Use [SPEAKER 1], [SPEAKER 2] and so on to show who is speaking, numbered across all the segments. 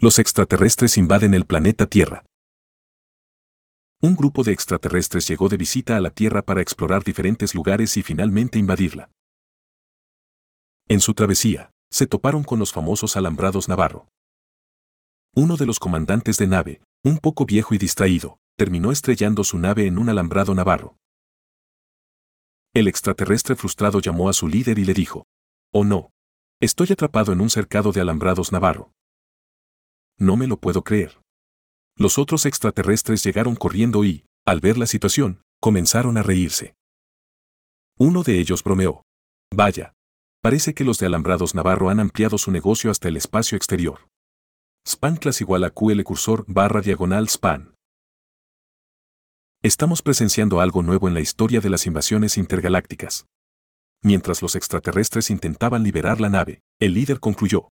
[SPEAKER 1] Los extraterrestres invaden el planeta Tierra. Un grupo de extraterrestres llegó de visita a la Tierra para explorar diferentes lugares y finalmente invadirla. En su travesía, se toparon con los famosos alambrados Navarro. Uno de los comandantes de nave, un poco viejo y distraído, terminó estrellando su nave en un alambrado Navarro. El extraterrestre frustrado llamó a su líder y le dijo, Oh no, estoy atrapado en un cercado de alambrados Navarro. No me lo puedo creer. Los otros extraterrestres llegaron corriendo y, al ver la situación, comenzaron a reírse. Uno de ellos bromeó. Vaya. Parece que los de Alambrados Navarro han ampliado su negocio hasta el espacio exterior. Spanclas igual a QL cursor barra diagonal span. Estamos presenciando algo nuevo en la historia de las invasiones intergalácticas. Mientras los extraterrestres intentaban liberar la nave, el líder concluyó,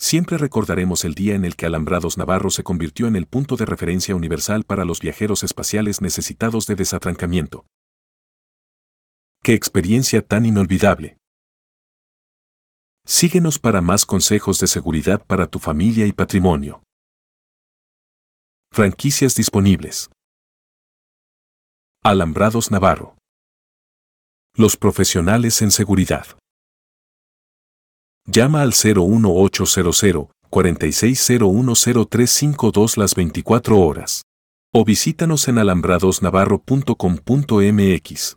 [SPEAKER 1] Siempre recordaremos el día en el que Alambrados Navarro se convirtió en el punto de referencia universal para los viajeros espaciales necesitados de desatrancamiento. ¡Qué experiencia tan inolvidable! Síguenos para más consejos de seguridad para tu familia y patrimonio. Franquicias disponibles. Alambrados Navarro. Los profesionales en seguridad. Llama al 01800 46010352 las 24 horas. O visítanos en alambradosnavarro.com.mx.